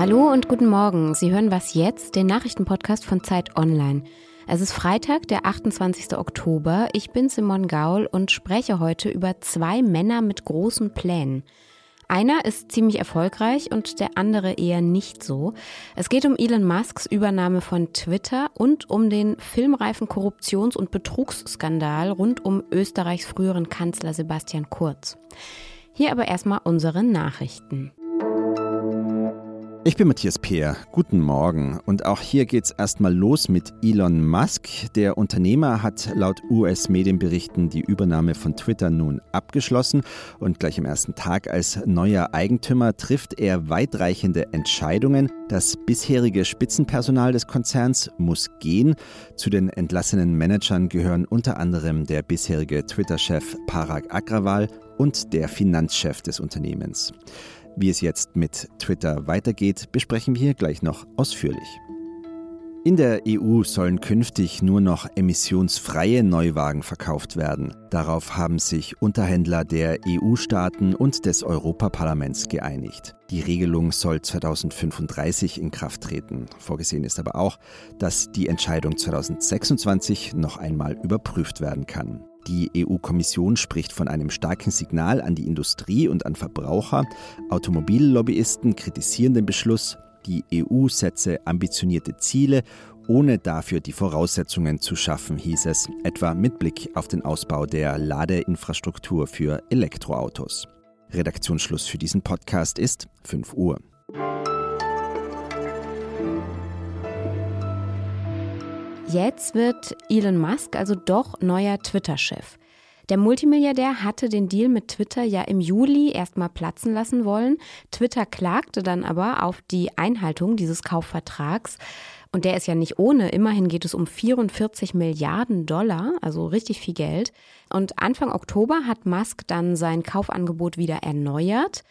Hallo und guten Morgen. Sie hören was jetzt, den Nachrichtenpodcast von Zeit Online. Es ist Freitag, der 28. Oktober. Ich bin Simon Gaul und spreche heute über zwei Männer mit großen Plänen. Einer ist ziemlich erfolgreich und der andere eher nicht so. Es geht um Elon Musks Übernahme von Twitter und um den filmreifen Korruptions- und Betrugsskandal rund um Österreichs früheren Kanzler Sebastian Kurz. Hier aber erstmal unsere Nachrichten. Ich bin Matthias Peer. Guten Morgen. Und auch hier geht's erstmal los mit Elon Musk. Der Unternehmer hat laut US-Medienberichten die Übernahme von Twitter nun abgeschlossen und gleich am ersten Tag als neuer Eigentümer trifft er weitreichende Entscheidungen. Das bisherige Spitzenpersonal des Konzerns muss gehen. Zu den entlassenen Managern gehören unter anderem der bisherige Twitter-Chef Parag Agrawal und der Finanzchef des Unternehmens. Wie es jetzt mit Twitter weitergeht, besprechen wir hier gleich noch ausführlich. In der EU sollen künftig nur noch emissionsfreie Neuwagen verkauft werden. Darauf haben sich Unterhändler der EU-Staaten und des Europaparlaments geeinigt. Die Regelung soll 2035 in Kraft treten. Vorgesehen ist aber auch, dass die Entscheidung 2026 noch einmal überprüft werden kann. Die EU-Kommission spricht von einem starken Signal an die Industrie und an Verbraucher. Automobillobbyisten kritisieren den Beschluss. Die EU setze ambitionierte Ziele, ohne dafür die Voraussetzungen zu schaffen, hieß es, etwa mit Blick auf den Ausbau der Ladeinfrastruktur für Elektroautos. Redaktionsschluss für diesen Podcast ist 5 Uhr. Jetzt wird Elon Musk also doch neuer Twitter-Chef. Der Multimilliardär hatte den Deal mit Twitter ja im Juli erstmal platzen lassen wollen. Twitter klagte dann aber auf die Einhaltung dieses Kaufvertrags. Und der ist ja nicht ohne. Immerhin geht es um 44 Milliarden Dollar, also richtig viel Geld. Und Anfang Oktober hat Musk dann sein Kaufangebot wieder erneuert.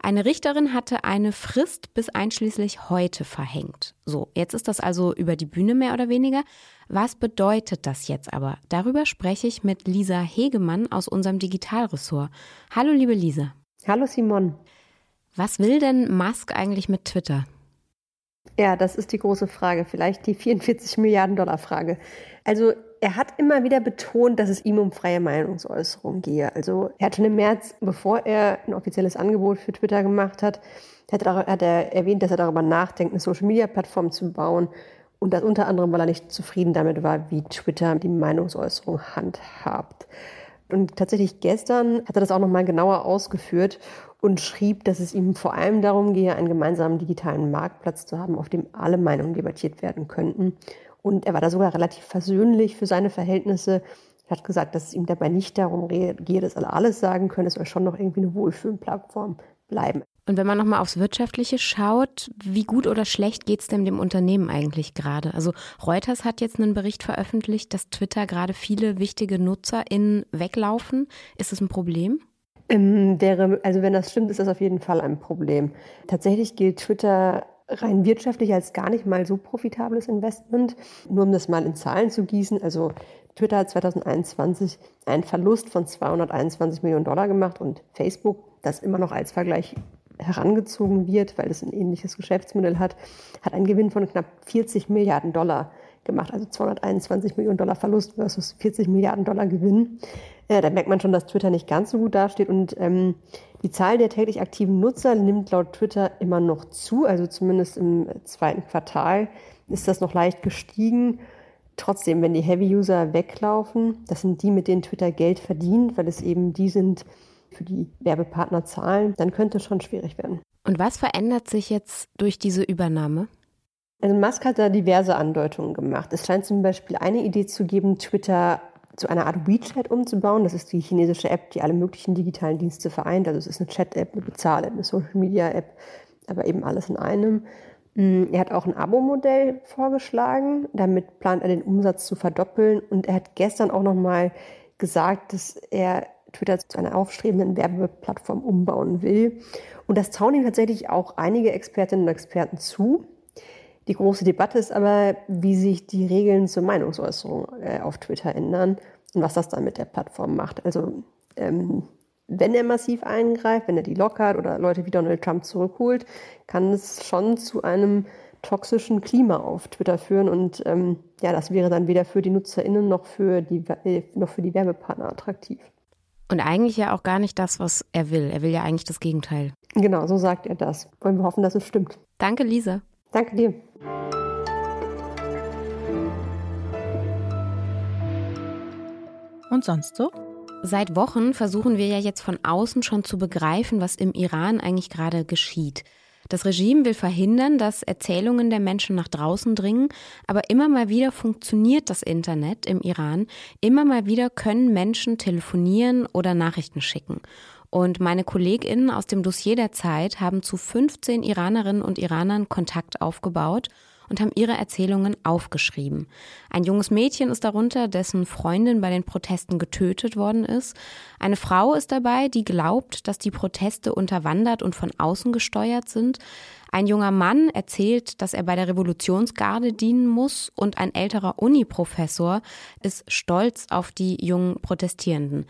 Eine Richterin hatte eine Frist bis einschließlich heute verhängt. So, jetzt ist das also über die Bühne mehr oder weniger. Was bedeutet das jetzt aber? Darüber spreche ich mit Lisa Hegemann aus unserem Digitalressort. Hallo, liebe Lisa. Hallo, Simon. Was will denn Musk eigentlich mit Twitter? Ja, das ist die große Frage, vielleicht die 44 Milliarden Dollar Frage. Also er hat immer wieder betont, dass es ihm um freie Meinungsäußerung gehe. Also er hat schon im März, bevor er ein offizielles Angebot für Twitter gemacht hat, hat er erwähnt, dass er darüber nachdenkt, eine Social-Media-Plattform zu bauen. Und das unter anderem, weil er nicht zufrieden damit war, wie Twitter die Meinungsäußerung handhabt. Und tatsächlich gestern hat er das auch nochmal genauer ausgeführt und schrieb, dass es ihm vor allem darum gehe, einen gemeinsamen digitalen Marktplatz zu haben, auf dem alle Meinungen debattiert werden könnten. Und er war da sogar relativ versöhnlich für seine Verhältnisse. Er hat gesagt, dass es ihm dabei nicht darum geht, dass alle alles sagen können. Es soll schon noch irgendwie eine Wohlfühlplattform bleiben. Und wenn man nochmal aufs Wirtschaftliche schaut, wie gut oder schlecht geht es denn dem Unternehmen eigentlich gerade? Also Reuters hat jetzt einen Bericht veröffentlicht, dass Twitter gerade viele wichtige NutzerInnen weglaufen. Ist das ein Problem? Ähm, wäre, also wenn das stimmt, ist das auf jeden Fall ein Problem. Tatsächlich gilt Twitter rein wirtschaftlich als gar nicht mal so profitables Investment. Nur um das mal in Zahlen zu gießen, also Twitter hat 2021 einen Verlust von 221 Millionen Dollar gemacht und Facebook, das immer noch als Vergleich herangezogen wird, weil es ein ähnliches Geschäftsmodell hat, hat einen Gewinn von knapp 40 Milliarden Dollar gemacht, also 221 Millionen Dollar Verlust versus 40 Milliarden Dollar Gewinn. Äh, da merkt man schon, dass Twitter nicht ganz so gut dasteht und ähm, die Zahl der täglich aktiven Nutzer nimmt laut Twitter immer noch zu, also zumindest im zweiten Quartal ist das noch leicht gestiegen. Trotzdem, wenn die Heavy-User weglaufen, das sind die, mit denen Twitter Geld verdient, weil es eben die sind, für die Werbepartner zahlen, dann könnte es schon schwierig werden. Und was verändert sich jetzt durch diese Übernahme? Also Musk hat da diverse Andeutungen gemacht. Es scheint zum Beispiel eine Idee zu geben, Twitter zu einer Art WeChat umzubauen. Das ist die chinesische App, die alle möglichen digitalen Dienste vereint. Also es ist eine Chat-App, eine Bezahl-App, eine Social-Media-App, aber eben alles in einem. Mm, er hat auch ein Abo-Modell vorgeschlagen. Damit plant er den Umsatz zu verdoppeln. Und er hat gestern auch nochmal gesagt, dass er Twitter zu einer aufstrebenden Werbeplattform umbauen will. Und das trauen ihm tatsächlich auch einige Expertinnen und Experten zu. Die große Debatte ist aber, wie sich die Regeln zur Meinungsäußerung äh, auf Twitter ändern und was das dann mit der Plattform macht. Also ähm, wenn er massiv eingreift, wenn er die lockert oder Leute wie Donald Trump zurückholt, kann es schon zu einem toxischen Klima auf Twitter führen. Und ähm, ja, das wäre dann weder für die NutzerInnen noch für die, äh, noch für die Werbepartner attraktiv. Und eigentlich ja auch gar nicht das, was er will. Er will ja eigentlich das Gegenteil. Genau, so sagt er das. Wollen wir hoffen, dass es stimmt. Danke, Lisa. Danke dir. Und sonst so? Seit Wochen versuchen wir ja jetzt von außen schon zu begreifen, was im Iran eigentlich gerade geschieht. Das Regime will verhindern, dass Erzählungen der Menschen nach draußen dringen, aber immer mal wieder funktioniert das Internet im Iran. Immer mal wieder können Menschen telefonieren oder Nachrichten schicken. Und meine KollegInnen aus dem Dossier der Zeit haben zu 15 Iranerinnen und Iranern Kontakt aufgebaut und haben ihre Erzählungen aufgeschrieben. Ein junges Mädchen ist darunter, dessen Freundin bei den Protesten getötet worden ist. Eine Frau ist dabei, die glaubt, dass die Proteste unterwandert und von außen gesteuert sind. Ein junger Mann erzählt, dass er bei der Revolutionsgarde dienen muss und ein älterer Uniprofessor ist stolz auf die jungen Protestierenden.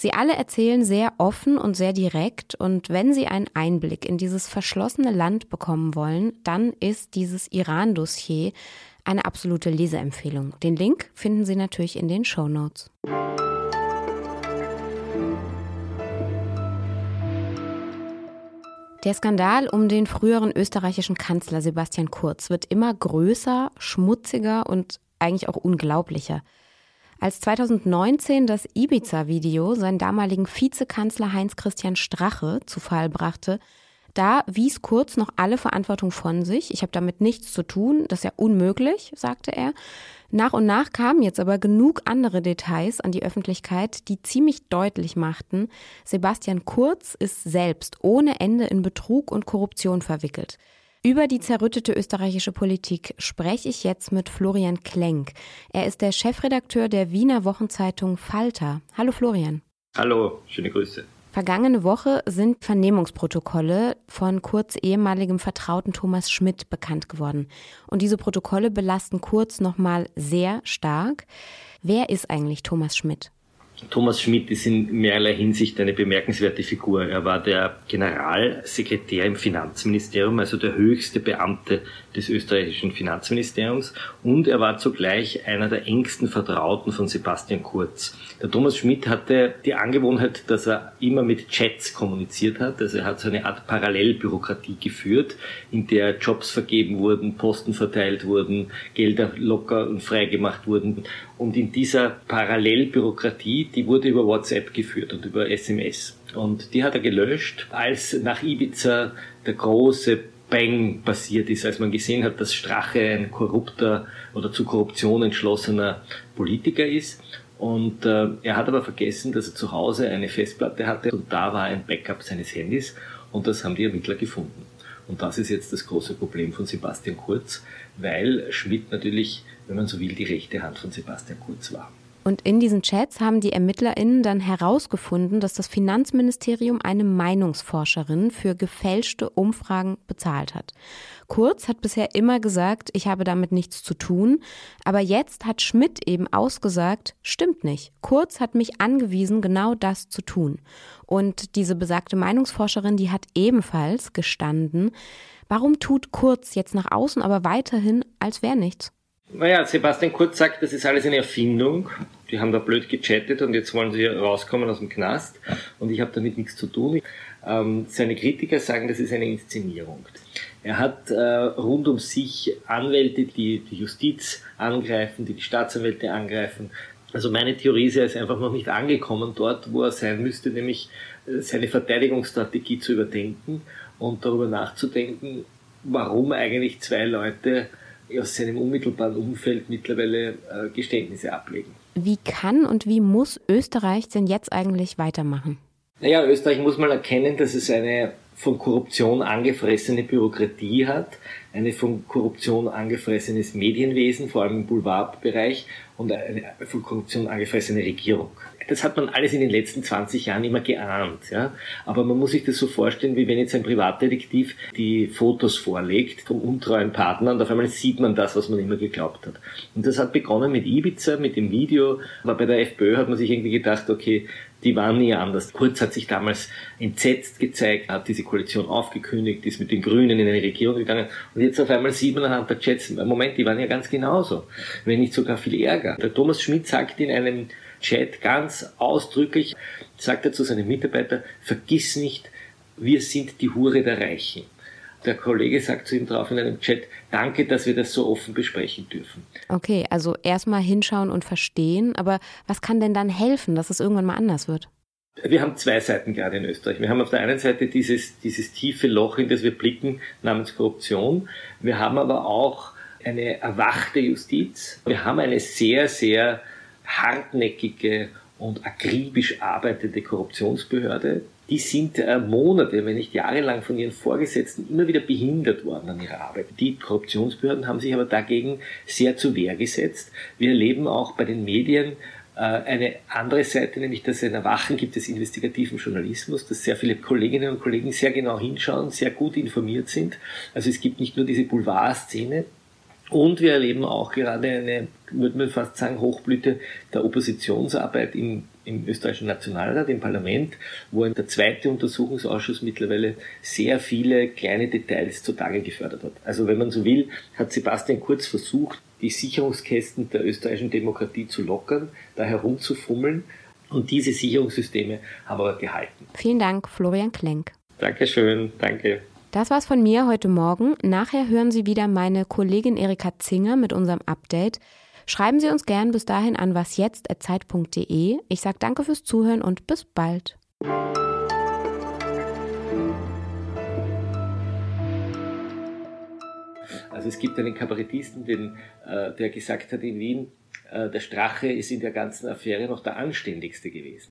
Sie alle erzählen sehr offen und sehr direkt und wenn Sie einen Einblick in dieses verschlossene Land bekommen wollen, dann ist dieses Iran-Dossier eine absolute Leseempfehlung. Den Link finden Sie natürlich in den Show Notes. Der Skandal um den früheren österreichischen Kanzler Sebastian Kurz wird immer größer, schmutziger und eigentlich auch unglaublicher. Als 2019 das Ibiza-Video seinen damaligen Vizekanzler Heinz-Christian Strache zu Fall brachte, da wies Kurz noch alle Verantwortung von sich. Ich habe damit nichts zu tun, das ist ja unmöglich, sagte er. Nach und nach kamen jetzt aber genug andere Details an die Öffentlichkeit, die ziemlich deutlich machten, Sebastian Kurz ist selbst ohne Ende in Betrug und Korruption verwickelt. Über die zerrüttete österreichische Politik spreche ich jetzt mit Florian Klenk. Er ist der Chefredakteur der Wiener Wochenzeitung Falter. Hallo Florian. Hallo, schöne Grüße. Vergangene Woche sind Vernehmungsprotokolle von Kurz ehemaligem Vertrauten Thomas Schmidt bekannt geworden. Und diese Protokolle belasten Kurz nochmal sehr stark. Wer ist eigentlich Thomas Schmidt? Thomas Schmidt ist in mehrerlei Hinsicht eine bemerkenswerte Figur. Er war der Generalsekretär im Finanzministerium, also der höchste Beamte des österreichischen Finanzministeriums und er war zugleich einer der engsten Vertrauten von Sebastian Kurz. Der Thomas Schmidt hatte die Angewohnheit, dass er immer mit Chats kommuniziert hat, also er hat so eine Art Parallelbürokratie geführt, in der Jobs vergeben wurden, Posten verteilt wurden, Gelder locker und frei gemacht wurden und in dieser Parallelbürokratie, die wurde über WhatsApp geführt und über SMS. Und die hat er gelöscht, als nach Ibiza der große Bang passiert ist, als man gesehen hat, dass Strache ein korrupter oder zu Korruption entschlossener Politiker ist. Und äh, er hat aber vergessen, dass er zu Hause eine Festplatte hatte und da war ein Backup seines Handys und das haben die Ermittler gefunden. Und das ist jetzt das große Problem von Sebastian Kurz, weil Schmidt natürlich, wenn man so will, die rechte Hand von Sebastian Kurz war. Und in diesen Chats haben die ErmittlerInnen dann herausgefunden, dass das Finanzministerium eine Meinungsforscherin für gefälschte Umfragen bezahlt hat. Kurz hat bisher immer gesagt, ich habe damit nichts zu tun, aber jetzt hat Schmidt eben ausgesagt, stimmt nicht. Kurz hat mich angewiesen, genau das zu tun. Und diese besagte Meinungsforscherin, die hat ebenfalls gestanden, warum tut Kurz jetzt nach außen aber weiterhin, als wäre nichts? Naja, Sebastian Kurz sagt, das ist alles eine Erfindung. Die haben da blöd gechattet und jetzt wollen sie rauskommen aus dem Knast und ich habe damit nichts zu tun. Ähm, seine Kritiker sagen, das ist eine Inszenierung. Er hat äh, rund um sich Anwälte, die die Justiz angreifen, die die Staatsanwälte angreifen. Also meine Theorie ist, er ist einfach noch nicht angekommen dort, wo er sein müsste, nämlich äh, seine Verteidigungsstrategie zu überdenken und darüber nachzudenken, warum eigentlich zwei Leute aus seinem unmittelbaren Umfeld mittlerweile äh, Geständnisse ablegen. Wie kann und wie muss Österreich denn jetzt eigentlich weitermachen? Naja, Österreich muss mal erkennen, dass es eine von Korruption angefressene Bürokratie hat, eine von Korruption angefressenes Medienwesen, vor allem im Boulevardbereich, und eine von Korruption angefressene Regierung das hat man alles in den letzten 20 Jahren immer geahnt. Ja? Aber man muss sich das so vorstellen, wie wenn jetzt ein Privatdetektiv die Fotos vorlegt vom untreuen Partner und auf einmal sieht man das, was man immer geglaubt hat. Und das hat begonnen mit Ibiza, mit dem Video. Aber bei der FPÖ hat man sich irgendwie gedacht, okay, die waren nie anders. Kurz hat sich damals entsetzt gezeigt, hat diese Koalition aufgekündigt, ist mit den Grünen in eine Regierung gegangen und jetzt auf einmal sieht man der Chats, Moment, die waren ja ganz genauso, wenn nicht sogar viel ärger. Der Thomas Schmidt sagt in einem Chat ganz ausdrücklich, sagt er zu seinen Mitarbeitern, vergiss nicht, wir sind die Hure der Reichen. Der Kollege sagt zu ihm drauf in einem Chat, danke, dass wir das so offen besprechen dürfen. Okay, also erstmal hinschauen und verstehen, aber was kann denn dann helfen, dass es irgendwann mal anders wird? Wir haben zwei Seiten gerade in Österreich. Wir haben auf der einen Seite dieses, dieses tiefe Loch, in das wir blicken, namens Korruption. Wir haben aber auch eine erwachte Justiz. Wir haben eine sehr, sehr hartnäckige und akribisch arbeitende Korruptionsbehörde, die sind äh, Monate, wenn nicht jahrelang von ihren Vorgesetzten immer wieder behindert worden an ihrer Arbeit. Die Korruptionsbehörden haben sich aber dagegen sehr zu Wehr gesetzt. Wir erleben auch bei den Medien äh, eine andere Seite, nämlich dass es ein Erwachen gibt des investigativen Journalismus, dass sehr viele Kolleginnen und Kollegen sehr genau hinschauen, sehr gut informiert sind. Also es gibt nicht nur diese Boulevardszene, und wir erleben auch gerade eine, würde man fast sagen, Hochblüte der Oppositionsarbeit im, im österreichischen Nationalrat, im Parlament, wo der zweite Untersuchungsausschuss mittlerweile sehr viele kleine Details zutage gefördert hat. Also wenn man so will, hat Sebastian Kurz versucht, die Sicherungskästen der österreichischen Demokratie zu lockern, da herumzufummeln. Und diese Sicherungssysteme haben aber gehalten. Vielen Dank, Florian Klenk. Dankeschön, danke. Das war's von mir heute Morgen. Nachher hören Sie wieder meine Kollegin Erika Zinger mit unserem Update. Schreiben Sie uns gern bis dahin an wasjetzt.zeit.de. Ich sage danke fürs Zuhören und bis bald. Also es gibt einen Kabarettisten, den, äh, der gesagt hat in Wien, äh, der Strache ist in der ganzen Affäre noch der anständigste gewesen.